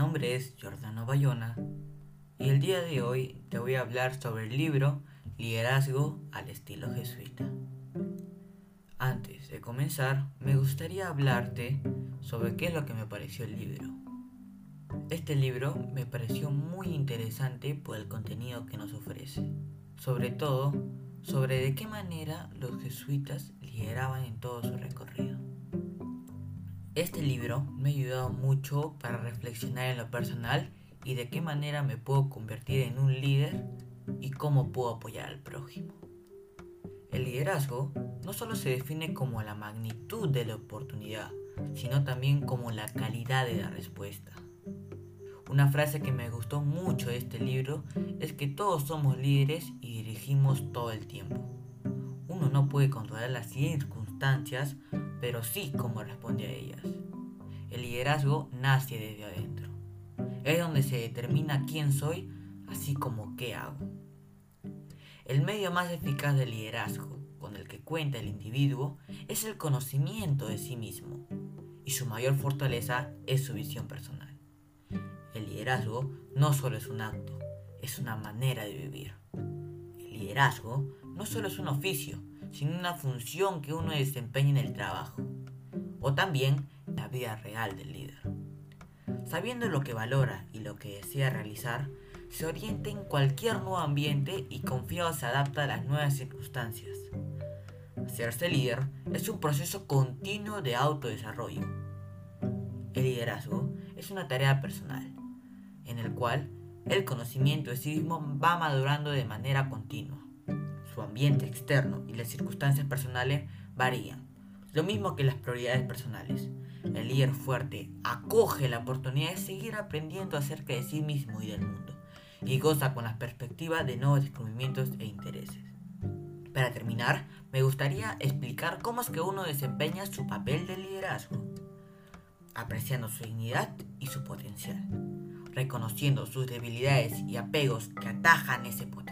nombre es Giordano Bayona y el día de hoy te voy a hablar sobre el libro Liderazgo al estilo jesuita. Antes de comenzar, me gustaría hablarte sobre qué es lo que me pareció el libro. Este libro me pareció muy interesante por el contenido que nos ofrece, sobre todo sobre de qué manera los jesuitas lideraban en todo su recorrido. Este libro me ha ayudado mucho para reflexionar en lo personal y de qué manera me puedo convertir en un líder y cómo puedo apoyar al prójimo. El liderazgo no solo se define como la magnitud de la oportunidad, sino también como la calidad de la respuesta. Una frase que me gustó mucho de este libro es que todos somos líderes y dirigimos todo el tiempo. Uno no puede controlar las circunstancias, pero sí cómo responde a ellas. El liderazgo nace desde adentro. Es donde se determina quién soy, así como qué hago. El medio más eficaz del liderazgo con el que cuenta el individuo es el conocimiento de sí mismo, y su mayor fortaleza es su visión personal. El liderazgo no solo es un acto, es una manera de vivir. El liderazgo no solo es un oficio, sino una función que uno desempeña en el trabajo, o también la vida real del líder. Sabiendo lo que valora y lo que desea realizar, se orienta en cualquier nuevo ambiente y confiado se adapta a las nuevas circunstancias. Hacerse líder es un proceso continuo de autodesarrollo. El liderazgo es una tarea personal, en el cual el conocimiento de sí mismo va madurando de manera continua. Su ambiente externo y las circunstancias personales varían, lo mismo que las prioridades personales. El líder fuerte acoge la oportunidad de seguir aprendiendo acerca de sí mismo y del mundo, y goza con la perspectiva de nuevos descubrimientos e intereses. Para terminar, me gustaría explicar cómo es que uno desempeña su papel de liderazgo, apreciando su dignidad y su potencial, reconociendo sus debilidades y apegos que atajan ese potencial,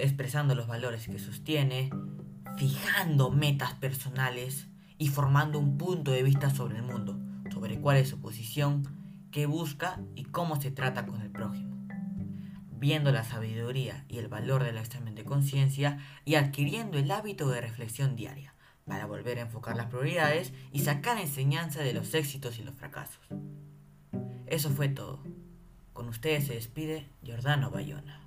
expresando los valores que sostiene, fijando metas personales y formando un punto de vista sobre el mundo, sobre cuál es su posición, qué busca y cómo se trata con el prójimo. Viendo la sabiduría y el valor del examen de conciencia y adquiriendo el hábito de reflexión diaria para volver a enfocar las prioridades y sacar enseñanza de los éxitos y los fracasos. Eso fue todo. Con ustedes se despide Giordano Bayona.